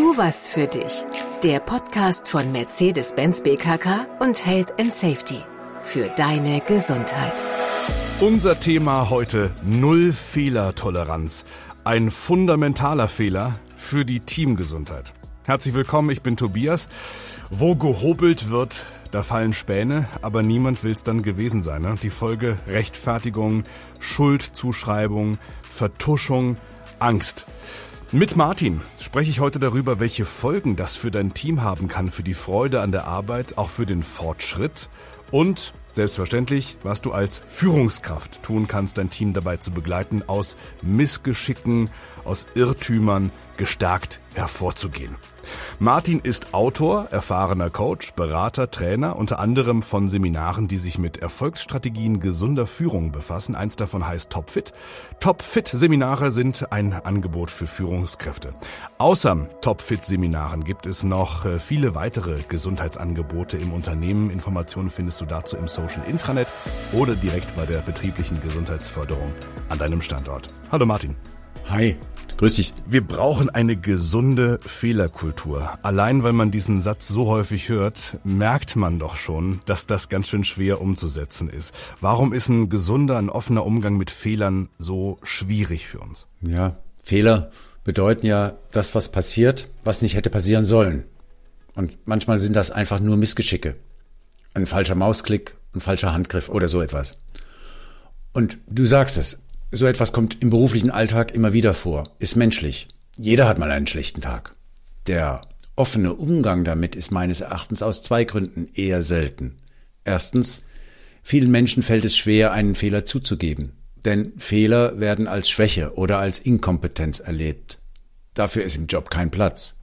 Tu was für dich. Der Podcast von Mercedes-Benz BKK und Health and Safety. Für deine Gesundheit. Unser Thema heute Null Fehlertoleranz. Ein fundamentaler Fehler für die Teamgesundheit. Herzlich willkommen, ich bin Tobias. Wo gehobelt wird, da fallen Späne, aber niemand will es dann gewesen sein. Ne? Die Folge Rechtfertigung, Schuldzuschreibung, Vertuschung, Angst. Mit Martin spreche ich heute darüber, welche Folgen das für dein Team haben kann, für die Freude an der Arbeit, auch für den Fortschritt und selbstverständlich, was du als Führungskraft tun kannst, dein Team dabei zu begleiten, aus Missgeschicken, aus Irrtümern gestärkt hervorzugehen. Martin ist Autor, erfahrener Coach, Berater, Trainer, unter anderem von Seminaren, die sich mit Erfolgsstrategien gesunder Führung befassen. Eins davon heißt Topfit. Topfit-Seminare sind ein Angebot für Führungskräfte. Außer Topfit-Seminaren gibt es noch äh, viele weitere Gesundheitsangebote im Unternehmen. Informationen findest du dazu im Social Intranet oder direkt bei der betrieblichen Gesundheitsförderung an deinem Standort. Hallo Martin. Hi. Grüß dich. Wir brauchen eine gesunde Fehlerkultur. Allein weil man diesen Satz so häufig hört, merkt man doch schon, dass das ganz schön schwer umzusetzen ist. Warum ist ein gesunder, ein offener Umgang mit Fehlern so schwierig für uns? Ja, Fehler bedeuten ja das, was passiert, was nicht hätte passieren sollen. Und manchmal sind das einfach nur Missgeschicke. Ein falscher Mausklick, ein falscher Handgriff oder so etwas. Und du sagst es, so etwas kommt im beruflichen Alltag immer wieder vor, ist menschlich. Jeder hat mal einen schlechten Tag. Der offene Umgang damit ist meines Erachtens aus zwei Gründen eher selten. Erstens, vielen Menschen fällt es schwer, einen Fehler zuzugeben, denn Fehler werden als Schwäche oder als Inkompetenz erlebt. Dafür ist im Job kein Platz.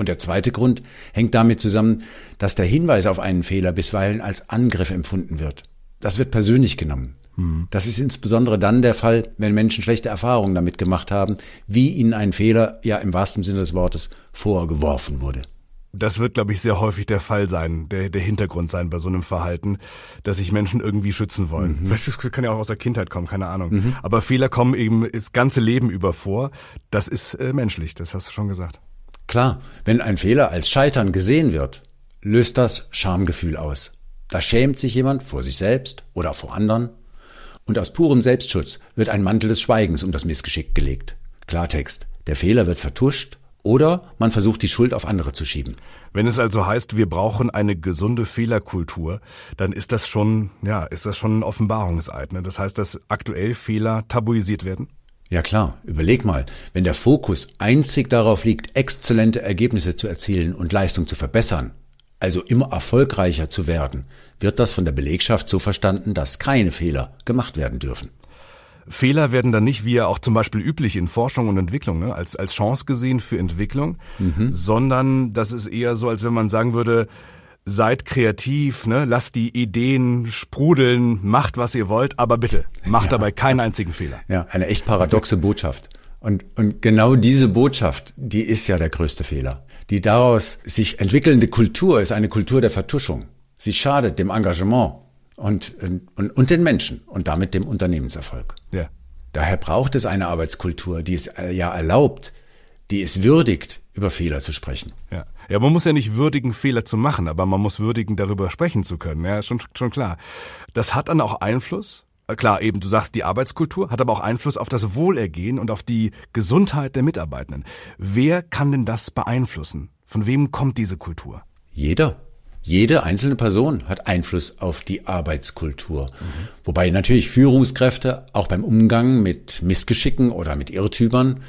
Und der zweite Grund hängt damit zusammen, dass der Hinweis auf einen Fehler bisweilen als Angriff empfunden wird. Das wird persönlich genommen. Mhm. Das ist insbesondere dann der Fall, wenn Menschen schlechte Erfahrungen damit gemacht haben, wie ihnen ein Fehler, ja im wahrsten Sinne des Wortes, vorgeworfen wurde. Das wird, glaube ich, sehr häufig der Fall sein, der, der Hintergrund sein bei so einem Verhalten, dass sich Menschen irgendwie schützen wollen. Mhm. Vielleicht kann ja auch aus der Kindheit kommen, keine Ahnung. Mhm. Aber Fehler kommen eben das ganze Leben über vor. Das ist äh, menschlich, das hast du schon gesagt. Klar, wenn ein Fehler als Scheitern gesehen wird, löst das Schamgefühl aus. Da schämt sich jemand vor sich selbst oder vor anderen und aus purem Selbstschutz wird ein Mantel des Schweigens um das Missgeschick gelegt. Klartext. Der Fehler wird vertuscht oder man versucht die Schuld auf andere zu schieben. Wenn es also heißt, wir brauchen eine gesunde Fehlerkultur, dann ist das schon, ja, ist das schon ein Offenbarungseid. Ne? Das heißt, dass aktuell Fehler tabuisiert werden? Ja klar, überleg mal, wenn der Fokus einzig darauf liegt, exzellente Ergebnisse zu erzielen und Leistung zu verbessern, also immer erfolgreicher zu werden, wird das von der Belegschaft so verstanden, dass keine Fehler gemacht werden dürfen. Fehler werden dann nicht, wie ja auch zum Beispiel üblich in Forschung und Entwicklung, ne, als, als Chance gesehen für Entwicklung, mhm. sondern das ist eher so, als wenn man sagen würde, seid kreativ, ne, lasst die Ideen sprudeln, macht was ihr wollt, aber bitte, macht ja. dabei keinen einzigen Fehler. Ja, eine echt paradoxe Botschaft. Und, und genau diese Botschaft, die ist ja der größte Fehler. Die daraus sich entwickelnde Kultur ist eine Kultur der Vertuschung. Sie schadet dem Engagement und, und, und den Menschen und damit dem Unternehmenserfolg. Ja. Daher braucht es eine Arbeitskultur, die es äh, ja erlaubt, die es würdigt, über Fehler zu sprechen. Ja. Ja, man muss ja nicht würdigen, Fehler zu machen, aber man muss würdigen, darüber sprechen zu können. Ja, schon, schon klar. Das hat dann auch Einfluss äh, klar, eben, du sagst die Arbeitskultur, hat aber auch Einfluss auf das Wohlergehen und auf die Gesundheit der Mitarbeitenden. Wer kann denn das beeinflussen? Von wem kommt diese Kultur? Jeder. Jede einzelne Person hat Einfluss auf die Arbeitskultur. Mhm. Wobei natürlich Führungskräfte auch beim Umgang mit Missgeschicken oder mit Irrtümern,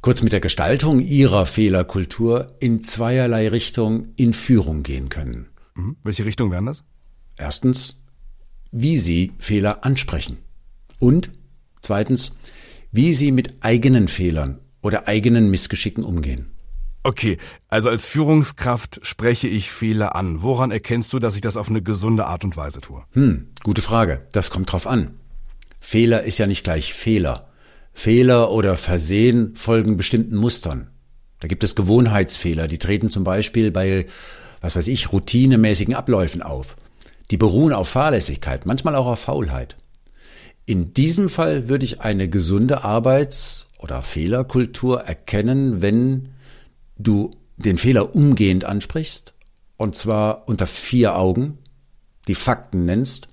kurz mit der Gestaltung ihrer Fehlerkultur in zweierlei Richtung in Führung gehen können. Mhm. Welche Richtung wären das? Erstens wie sie Fehler ansprechen. Und zweitens, wie sie mit eigenen Fehlern oder eigenen Missgeschicken umgehen. Okay, also als Führungskraft spreche ich Fehler an. Woran erkennst du, dass ich das auf eine gesunde Art und Weise tue? Hm, gute Frage. Das kommt drauf an. Fehler ist ja nicht gleich Fehler. Fehler oder Versehen folgen bestimmten Mustern. Da gibt es Gewohnheitsfehler, die treten zum Beispiel bei, was weiß ich, routinemäßigen Abläufen auf. Die beruhen auf Fahrlässigkeit, manchmal auch auf Faulheit. In diesem Fall würde ich eine gesunde Arbeits- oder Fehlerkultur erkennen, wenn du den Fehler umgehend ansprichst, und zwar unter vier Augen, die Fakten nennst,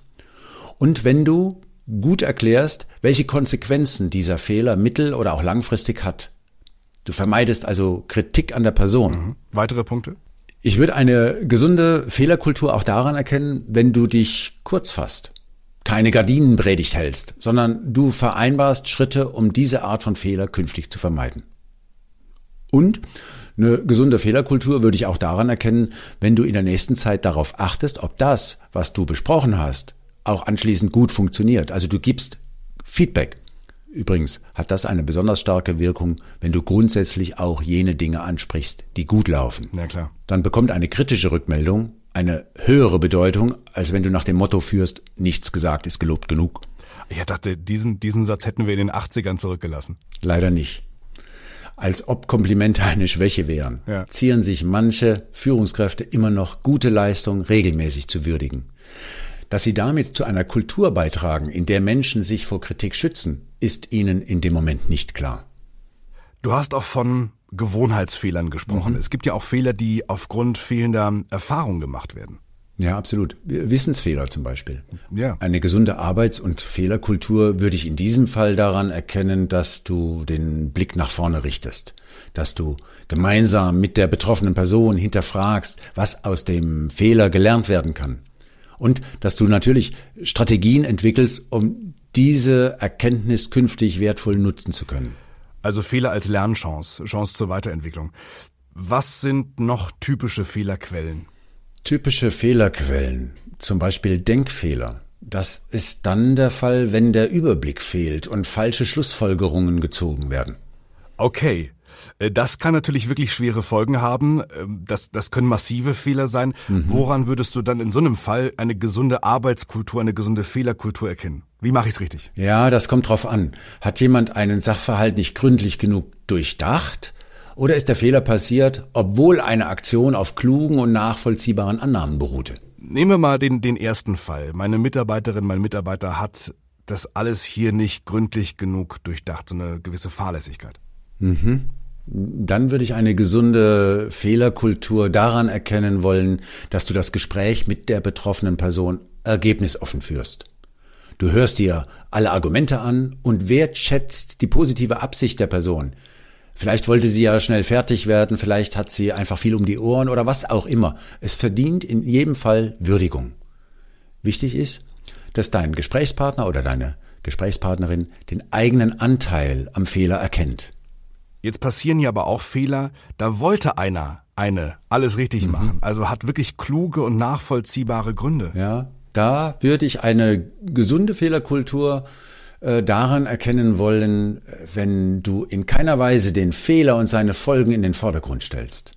und wenn du gut erklärst, welche Konsequenzen dieser Fehler mittel- oder auch langfristig hat. Du vermeidest also Kritik an der Person. Mhm. Weitere Punkte? Ich würde eine gesunde Fehlerkultur auch daran erkennen, wenn du dich kurz fasst, keine Gardinenpredigt hältst, sondern du vereinbarst Schritte, um diese Art von Fehler künftig zu vermeiden. Und eine gesunde Fehlerkultur würde ich auch daran erkennen, wenn du in der nächsten Zeit darauf achtest, ob das, was du besprochen hast, auch anschließend gut funktioniert. Also du gibst Feedback. Übrigens hat das eine besonders starke Wirkung, wenn du grundsätzlich auch jene Dinge ansprichst, die gut laufen. Na klar. Dann bekommt eine kritische Rückmeldung eine höhere Bedeutung, als wenn du nach dem Motto führst, nichts gesagt ist gelobt genug. Ich dachte, diesen, diesen Satz hätten wir in den 80ern zurückgelassen. Leider nicht. Als ob Komplimente eine Schwäche wären, ja. zieren sich manche Führungskräfte immer noch gute Leistung regelmäßig zu würdigen. Dass sie damit zu einer Kultur beitragen, in der Menschen sich vor Kritik schützen, ist ihnen in dem Moment nicht klar. Du hast auch von Gewohnheitsfehlern gesprochen. Mhm. Es gibt ja auch Fehler, die aufgrund fehlender Erfahrung gemacht werden. Ja, absolut. Wissensfehler zum Beispiel. Ja. Eine gesunde Arbeits- und Fehlerkultur würde ich in diesem Fall daran erkennen, dass du den Blick nach vorne richtest, dass du gemeinsam mit der betroffenen Person hinterfragst, was aus dem Fehler gelernt werden kann. Und dass du natürlich Strategien entwickelst, um diese Erkenntnis künftig wertvoll nutzen zu können. Also Fehler als Lernchance, Chance zur Weiterentwicklung. Was sind noch typische Fehlerquellen? Typische Fehlerquellen, zum Beispiel Denkfehler. Das ist dann der Fall, wenn der Überblick fehlt und falsche Schlussfolgerungen gezogen werden. Okay, das kann natürlich wirklich schwere Folgen haben. Ähm, das, das können massive Fehler sein. Mhm. Woran würdest du dann in so einem Fall eine gesunde Arbeitskultur, eine gesunde Fehlerkultur erkennen? Wie mache ich es richtig? Ja, das kommt drauf an. Hat jemand einen Sachverhalt nicht gründlich genug durchdacht? Oder ist der Fehler passiert, obwohl eine Aktion auf klugen und nachvollziehbaren Annahmen beruhte? Nehmen wir mal den, den ersten Fall. Meine Mitarbeiterin, mein Mitarbeiter hat das alles hier nicht gründlich genug durchdacht, so eine gewisse Fahrlässigkeit. Mhm. Dann würde ich eine gesunde Fehlerkultur daran erkennen wollen, dass du das Gespräch mit der betroffenen Person ergebnisoffen führst. Du hörst dir alle Argumente an und wertschätzt die positive Absicht der Person. Vielleicht wollte sie ja schnell fertig werden, vielleicht hat sie einfach viel um die Ohren oder was auch immer. Es verdient in jedem Fall Würdigung. Wichtig ist, dass dein Gesprächspartner oder deine Gesprächspartnerin den eigenen Anteil am Fehler erkennt. Jetzt passieren ja aber auch Fehler, da wollte einer eine alles richtig mhm. machen. Also hat wirklich kluge und nachvollziehbare Gründe. Ja, da würde ich eine gesunde Fehlerkultur äh, daran erkennen wollen, wenn du in keiner Weise den Fehler und seine Folgen in den Vordergrund stellst.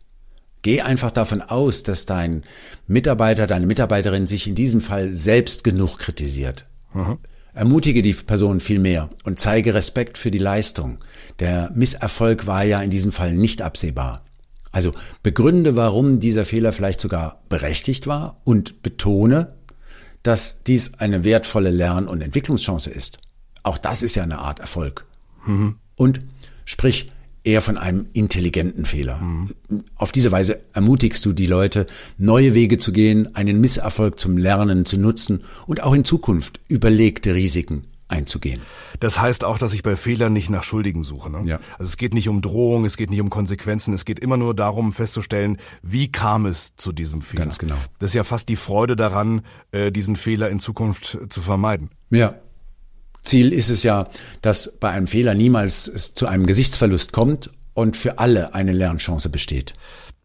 Geh einfach davon aus, dass dein Mitarbeiter, deine Mitarbeiterin sich in diesem Fall selbst genug kritisiert. Mhm. Ermutige die Person viel mehr und zeige Respekt für die Leistung. Der Misserfolg war ja in diesem Fall nicht absehbar. Also begründe, warum dieser Fehler vielleicht sogar berechtigt war und betone, dass dies eine wertvolle Lern- und Entwicklungschance ist. Auch das ist ja eine Art Erfolg. Mhm. Und sprich eher von einem intelligenten Fehler. Mhm. Auf diese Weise ermutigst du die Leute, neue Wege zu gehen, einen Misserfolg zum Lernen zu nutzen und auch in Zukunft überlegte Risiken einzugehen. Das heißt auch, dass ich bei Fehlern nicht nach Schuldigen suche. Ne? Ja. Also es geht nicht um Drohung, es geht nicht um Konsequenzen, es geht immer nur darum festzustellen, wie kam es zu diesem Fehler. Ganz genau. Das ist ja fast die Freude daran, äh, diesen Fehler in Zukunft zu vermeiden. Ja, Ziel ist es ja, dass bei einem Fehler niemals es zu einem Gesichtsverlust kommt und für alle eine Lernchance besteht.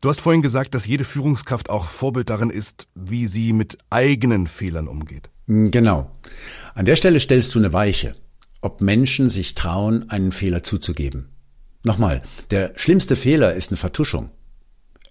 Du hast vorhin gesagt, dass jede Führungskraft auch Vorbild darin ist, wie sie mit eigenen Fehlern umgeht. Hm, genau. An der Stelle stellst du eine Weiche, ob Menschen sich trauen, einen Fehler zuzugeben. Nochmal, der schlimmste Fehler ist eine Vertuschung.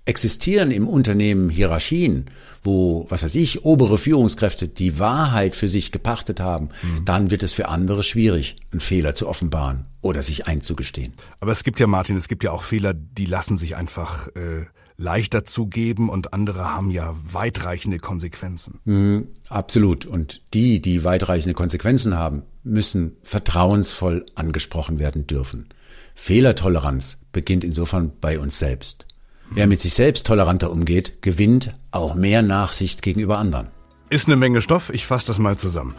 Existieren im Unternehmen Hierarchien, wo, was weiß ich, obere Führungskräfte die Wahrheit für sich gepachtet haben, mhm. dann wird es für andere schwierig, einen Fehler zu offenbaren oder sich einzugestehen. Aber es gibt ja, Martin, es gibt ja auch Fehler, die lassen sich einfach äh, leichter zugeben und andere haben ja weitreichende Konsequenzen. Mhm, absolut. Und die, die weitreichende Konsequenzen haben, müssen vertrauensvoll angesprochen werden dürfen. Fehlertoleranz beginnt insofern bei uns selbst. Wer mit sich selbst toleranter umgeht, gewinnt auch mehr Nachsicht gegenüber anderen. Ist eine Menge Stoff, ich fasse das mal zusammen.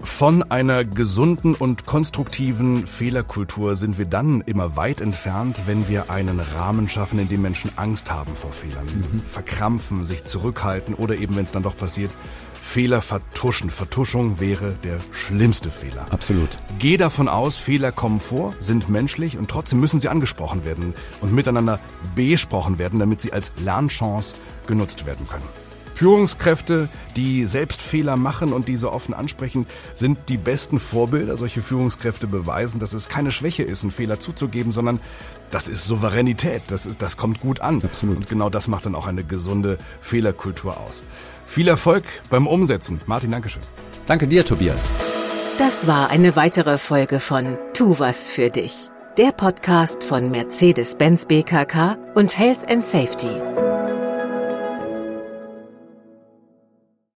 Von einer gesunden und konstruktiven Fehlerkultur sind wir dann immer weit entfernt, wenn wir einen Rahmen schaffen, in dem Menschen Angst haben vor Fehlern, mhm. verkrampfen, sich zurückhalten oder eben, wenn es dann doch passiert, Fehler vertuschen. Vertuschung wäre der schlimmste Fehler. Absolut. Geh davon aus, Fehler kommen vor, sind menschlich und trotzdem müssen sie angesprochen werden und miteinander besprochen werden, damit sie als Lernchance genutzt werden können. Führungskräfte, die selbst Fehler machen und diese offen ansprechen, sind die besten Vorbilder. Solche Führungskräfte beweisen, dass es keine Schwäche ist, einen Fehler zuzugeben, sondern das ist Souveränität. Das ist, das kommt gut an. Absolut. Und genau das macht dann auch eine gesunde Fehlerkultur aus. Viel Erfolg beim Umsetzen. Martin, Dankeschön. Danke dir, Tobias. Das war eine weitere Folge von Tu was für dich. Der Podcast von Mercedes-Benz BKK und Health and Safety.